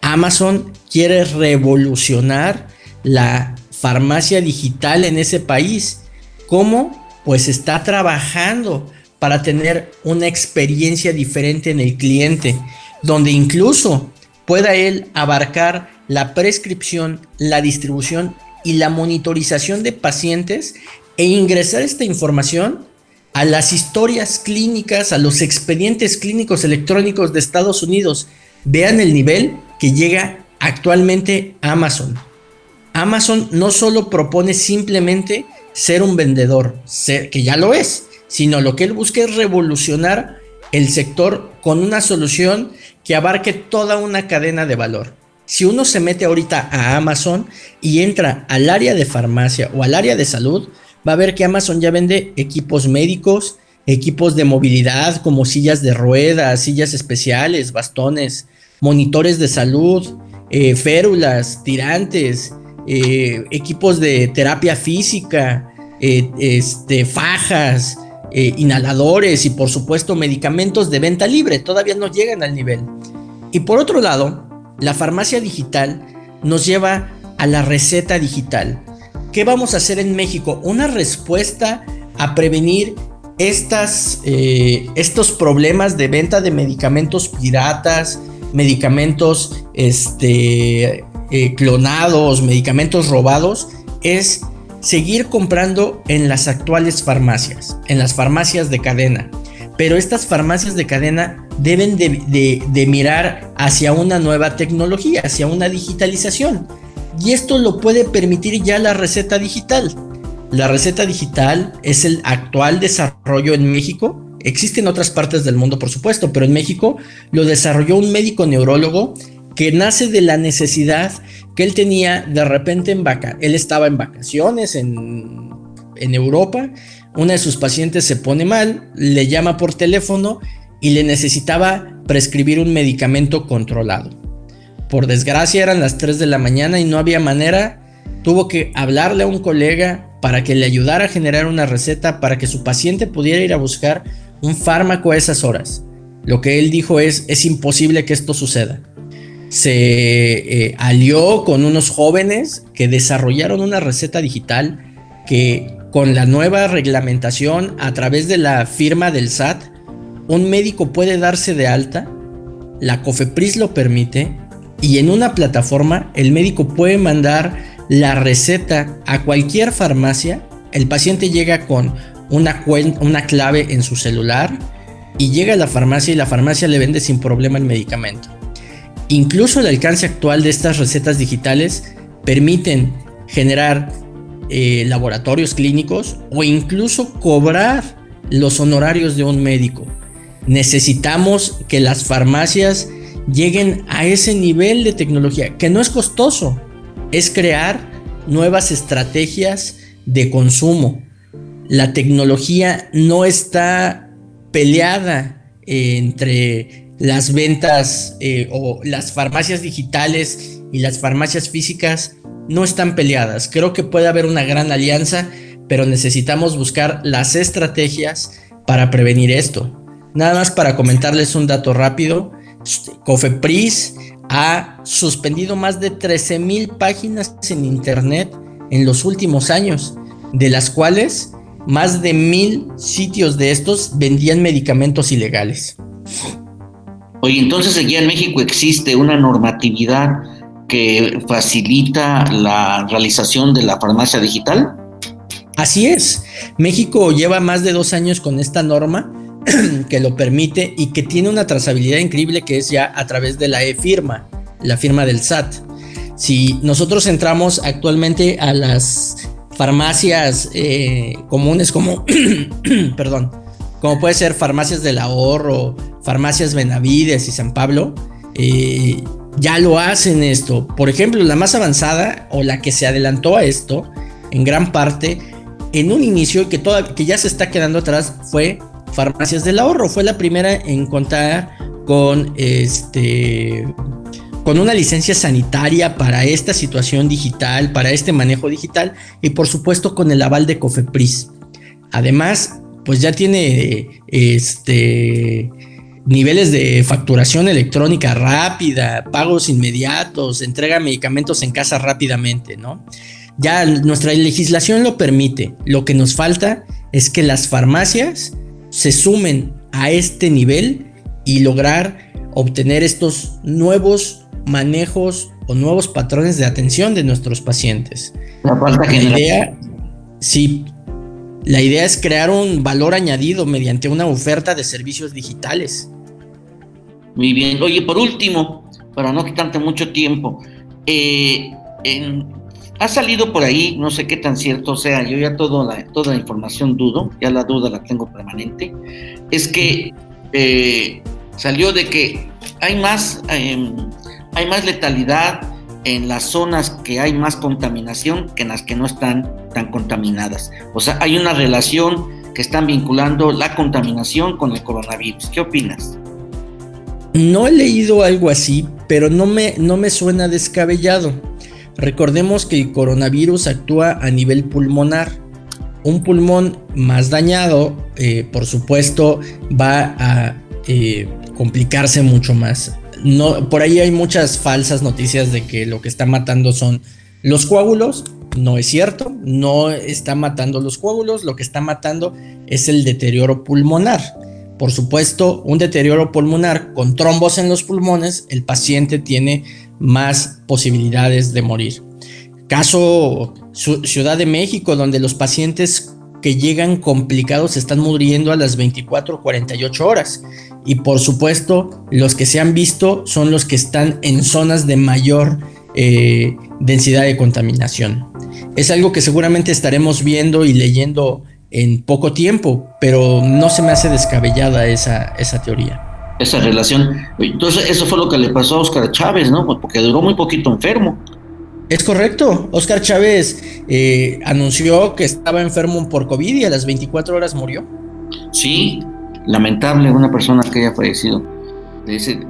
Amazon quiere revolucionar la farmacia digital en ese país. ¿Cómo? Pues está trabajando para tener una experiencia diferente en el cliente, donde incluso pueda él abarcar la prescripción, la distribución y la monitorización de pacientes e ingresar esta información a las historias clínicas, a los expedientes clínicos electrónicos de Estados Unidos. Vean el nivel que llega actualmente Amazon. Amazon no solo propone simplemente ser un vendedor, que ya lo es, sino lo que él busca es revolucionar el sector con una solución que abarque toda una cadena de valor. Si uno se mete ahorita a Amazon y entra al área de farmacia o al área de salud, va a ver que Amazon ya vende equipos médicos, equipos de movilidad como sillas de ruedas, sillas especiales, bastones, monitores de salud, eh, férulas, tirantes, eh, equipos de terapia física, eh, este, fajas, inhaladores y por supuesto medicamentos de venta libre. Todavía no llegan al nivel. Y por otro lado, la farmacia digital nos lleva a la receta digital. ¿Qué vamos a hacer en México? Una respuesta a prevenir estas, eh, estos problemas de venta de medicamentos piratas, medicamentos este, eh, clonados, medicamentos robados, es seguir comprando en las actuales farmacias, en las farmacias de cadena. Pero estas farmacias de cadena deben de, mirar hacia una nueva tecnología, hacia una digitalización. Y esto lo puede permitir ya la receta digital. La receta digital es el actual desarrollo en México. Existe en otras partes del mundo, por supuesto, pero en México lo desarrolló un médico neurólogo que nace de la necesidad que él tenía de repente en vaca. Él estaba en vacaciones en, en Europa, una de sus pacientes se pone mal, le llama por teléfono y le necesitaba prescribir un medicamento controlado. Por desgracia eran las 3 de la mañana y no había manera, tuvo que hablarle a un colega para que le ayudara a generar una receta para que su paciente pudiera ir a buscar un fármaco a esas horas. Lo que él dijo es, es imposible que esto suceda se eh, alió con unos jóvenes que desarrollaron una receta digital que con la nueva reglamentación a través de la firma del SAT, un médico puede darse de alta, la COFEPRIS lo permite y en una plataforma el médico puede mandar la receta a cualquier farmacia, el paciente llega con una, una clave en su celular y llega a la farmacia y la farmacia le vende sin problema el medicamento. Incluso el alcance actual de estas recetas digitales permiten generar eh, laboratorios clínicos o incluso cobrar los honorarios de un médico. Necesitamos que las farmacias lleguen a ese nivel de tecnología, que no es costoso, es crear nuevas estrategias de consumo. La tecnología no está peleada entre las ventas eh, o las farmacias digitales y las farmacias físicas no están peleadas. Creo que puede haber una gran alianza, pero necesitamos buscar las estrategias para prevenir esto. Nada más para comentarles un dato rápido. Cofepris ha suspendido más de 13 mil páginas en Internet en los últimos años, de las cuales más de mil sitios de estos vendían medicamentos ilegales. Oye, entonces aquí en México existe una normatividad que facilita la realización de la farmacia digital. Así es. México lleva más de dos años con esta norma que lo permite y que tiene una trazabilidad increíble que es ya a través de la e-firma, la firma del SAT. Si nosotros entramos actualmente a las farmacias eh, comunes como, perdón, como puede ser farmacias del ahorro, farmacias Benavides y San Pablo, eh, ya lo hacen esto. Por ejemplo, la más avanzada o la que se adelantó a esto, en gran parte, en un inicio que, que ya se está quedando atrás, fue Farmacias del Ahorro. Fue la primera en contar con este con una licencia sanitaria para esta situación digital, para este manejo digital y por supuesto con el aval de Cofepris. Además, pues ya tiene este niveles de facturación electrónica rápida, pagos inmediatos, entrega medicamentos en casa rápidamente, ¿no? Ya nuestra legislación lo permite. Lo que nos falta es que las farmacias se sumen a este nivel y lograr obtener estos nuevos manejos o nuevos patrones de atención de nuestros pacientes. La, la idea, sí, la idea es crear un valor añadido mediante una oferta de servicios digitales. Muy bien. Oye, por último, para no quitarte mucho tiempo, eh, ha salido por ahí, no sé qué tan cierto sea, yo ya toda la, toda la información dudo, ya la duda la tengo permanente, es que eh, salió de que hay más, em, hay más letalidad en las zonas que hay más contaminación que en las que no están tan contaminadas. O sea, hay una relación que están vinculando la contaminación con el coronavirus. ¿Qué opinas? No he leído algo así, pero no me, no me suena descabellado. Recordemos que el coronavirus actúa a nivel pulmonar. Un pulmón más dañado, eh, por supuesto, va a eh, complicarse mucho más no, por ahí hay muchas falsas noticias de que lo que está matando son los coágulos, no es cierto, no está matando los coágulos, lo que está matando es el deterioro pulmonar. Por supuesto, un deterioro pulmonar con trombos en los pulmones, el paciente tiene más posibilidades de morir. Caso Ciudad de México, donde los pacientes que llegan complicados están muriendo a las 24 o 48 horas. Y por supuesto, los que se han visto son los que están en zonas de mayor eh, densidad de contaminación. Es algo que seguramente estaremos viendo y leyendo en poco tiempo, pero no se me hace descabellada esa, esa teoría. Esa relación. Entonces, eso fue lo que le pasó a Oscar Chávez, ¿no? Porque duró muy poquito enfermo. Es correcto. Oscar Chávez eh, anunció que estaba enfermo por COVID y a las 24 horas murió. Sí, lamentable, una persona que haya fallecido de ese,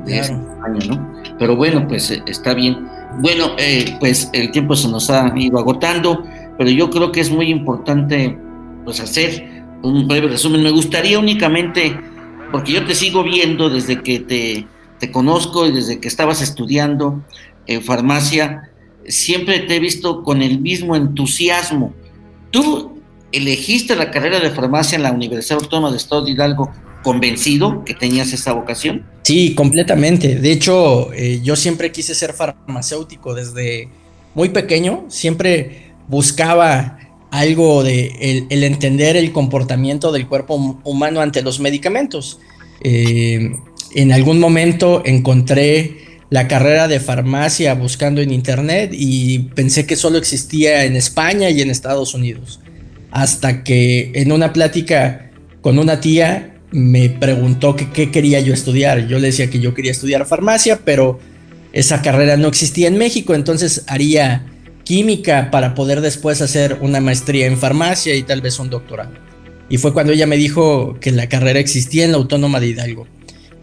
año, ¿no? Pero bueno, pues eh, está bien. Bueno, eh, pues el tiempo se nos ha ido agotando, pero yo creo que es muy importante pues hacer un breve resumen. Me gustaría únicamente, porque yo te sigo viendo desde que te, te conozco y desde que estabas estudiando en farmacia, siempre te he visto con el mismo entusiasmo. ¿Tú elegiste la carrera de farmacia en la Universidad Autónoma de Estado de Hidalgo convencido que tenías esa vocación? Sí, completamente. De hecho, eh, yo siempre quise ser farmacéutico desde muy pequeño. Siempre buscaba algo de el, entender el comportamiento del cuerpo humano ante los medicamentos. Eh, en algún momento encontré la carrera de farmacia buscando en internet y pensé que solo existía en España y en Estados Unidos. Hasta que en una plática con una tía me preguntó qué quería yo estudiar. Yo le decía que yo quería estudiar farmacia, pero esa carrera no existía en México, entonces haría química para poder después hacer una maestría en farmacia y tal vez un doctorado. Y fue cuando ella me dijo que la carrera existía en la Autónoma de Hidalgo.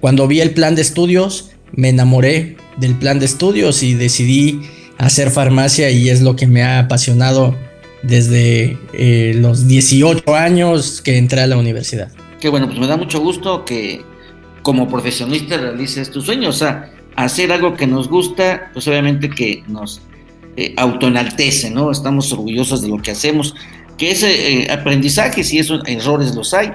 Cuando vi el plan de estudios, me enamoré del plan de estudios y decidí hacer farmacia y es lo que me ha apasionado desde eh, los 18 años que entré a la universidad que bueno, pues me da mucho gusto que como profesionista realices tu sueño, o sea, hacer algo que nos gusta, pues obviamente que nos eh, autoenaltece, ¿no? Estamos orgullosos de lo que hacemos, que ese eh, aprendizaje, si esos errores los hay,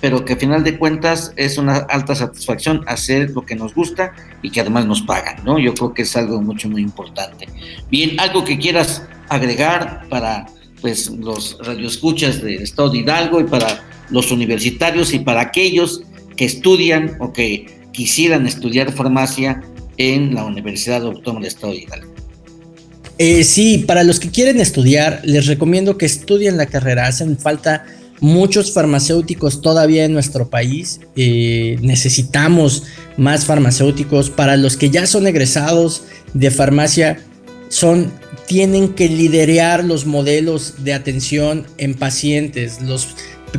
pero que a final de cuentas es una alta satisfacción hacer lo que nos gusta y que además nos pagan, ¿no? Yo creo que es algo mucho, muy importante. Bien, algo que quieras agregar para pues los radioescuchas del Estado de Hidalgo y para los universitarios y para aquellos que estudian o que quisieran estudiar farmacia en la Universidad Autónoma de Estado de Hidalgo. Eh, sí, para los que quieren estudiar, les recomiendo que estudien la carrera. Hacen falta muchos farmacéuticos todavía en nuestro país. Eh, necesitamos más farmacéuticos. Para los que ya son egresados de farmacia, son tienen que liderar los modelos de atención en pacientes. Los,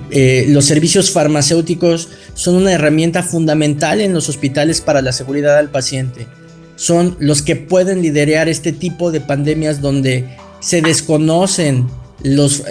eh, los servicios farmacéuticos son una herramienta fundamental en los hospitales para la seguridad del paciente. Son los que pueden liderar este tipo de pandemias donde se desconocen los,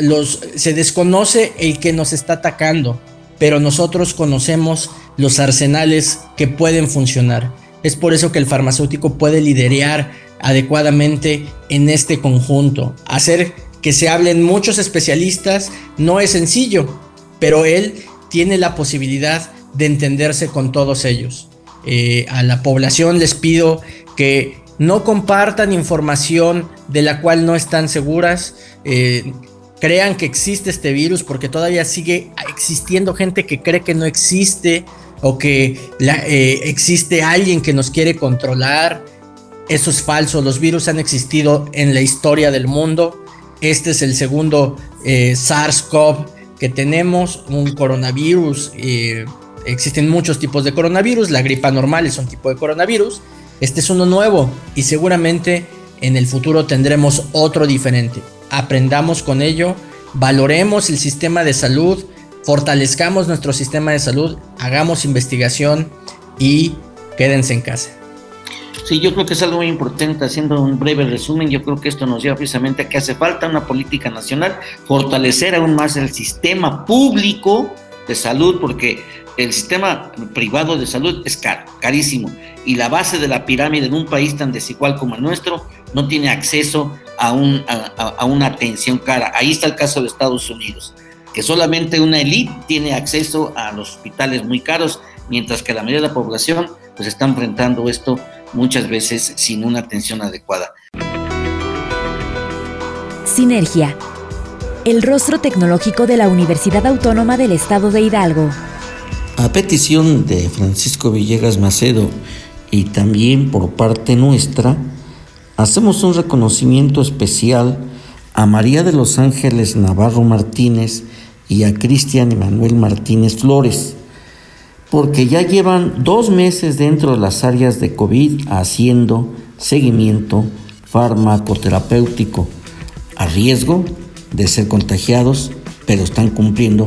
se desconoce el que nos está atacando, pero nosotros conocemos los arsenales que pueden funcionar. Es por eso que el farmacéutico puede liderar adecuadamente en este conjunto. Hacer que se hablen muchos especialistas no es sencillo, pero él tiene la posibilidad de entenderse con todos ellos. Eh, a la población les pido que no compartan información de la cual no están seguras. Eh, crean que existe este virus porque todavía sigue existiendo gente que cree que no existe o que eh, existe alguien que nos quiere controlar. Eso es falso, los virus han existido en la historia del mundo. Este es el segundo eh, SARS-CoV que tenemos, un coronavirus. Existen muchos tipos de coronavirus, la gripa normal es un tipo de coronavirus. Este es uno nuevo y seguramente en el futuro tendremos otro diferente. Aprendamos con ello, valoremos el sistema de salud, fortalezcamos nuestro sistema de salud, hagamos investigación y quédense en casa. Sí, yo creo que es algo muy importante, haciendo un breve resumen, yo creo que esto nos lleva precisamente a que hace falta una política nacional, fortalecer aún más el sistema público de salud, porque el sistema privado de salud es caro, carísimo, y la base de la pirámide en un país tan desigual como el nuestro no tiene acceso a, una atención cara. Ahí está el caso de Estados Unidos, que solamente una élite tiene acceso a los hospitales muy caros, mientras que la mayoría de la población pues está enfrentando esto muchas veces sin una atención adecuada. Sinergia, el rostro tecnológico de la Universidad Autónoma del Estado de Hidalgo. A petición de Francisco Villegas Macedo y también por parte nuestra, hacemos un reconocimiento especial a María de los Ángeles Navarro Martínez y a Cristian Emanuel Martínez Flores, porque ya llevan dos meses dentro de las áreas de COVID haciendo seguimiento farmacoterapéutico a riesgo de ser contagiados, pero están cumpliendo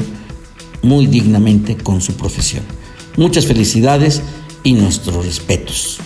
muy dignamente con su profesión. Muchas felicidades y nuestros respetos.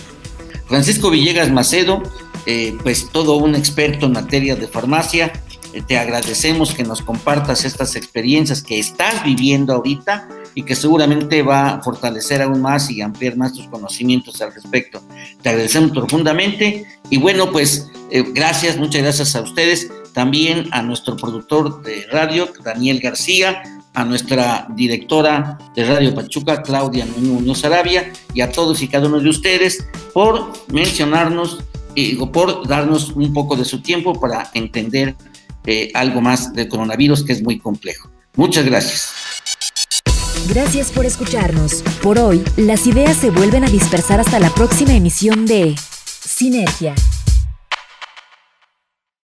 Francisco Villegas Macedo, eh, pues todo un experto en materia de farmacia, eh, te agradecemos que nos compartas estas experiencias que estás viviendo ahorita y que seguramente va a fortalecer aún más y ampliar más tus conocimientos al respecto. Te agradecemos profundamente y bueno, pues eh, gracias, muchas gracias a ustedes, también a nuestro productor de radio, Daniel García, a nuestra directora de Radio Pachuca, Claudia Muñoz Arabia, y a todos y cada uno de ustedes por mencionarnos y por darnos un poco de su tiempo para entender eh, algo más del coronavirus que es muy complejo. Muchas gracias. Gracias por escucharnos. Por hoy, las ideas se vuelven a dispersar hasta la próxima emisión de Sinergia.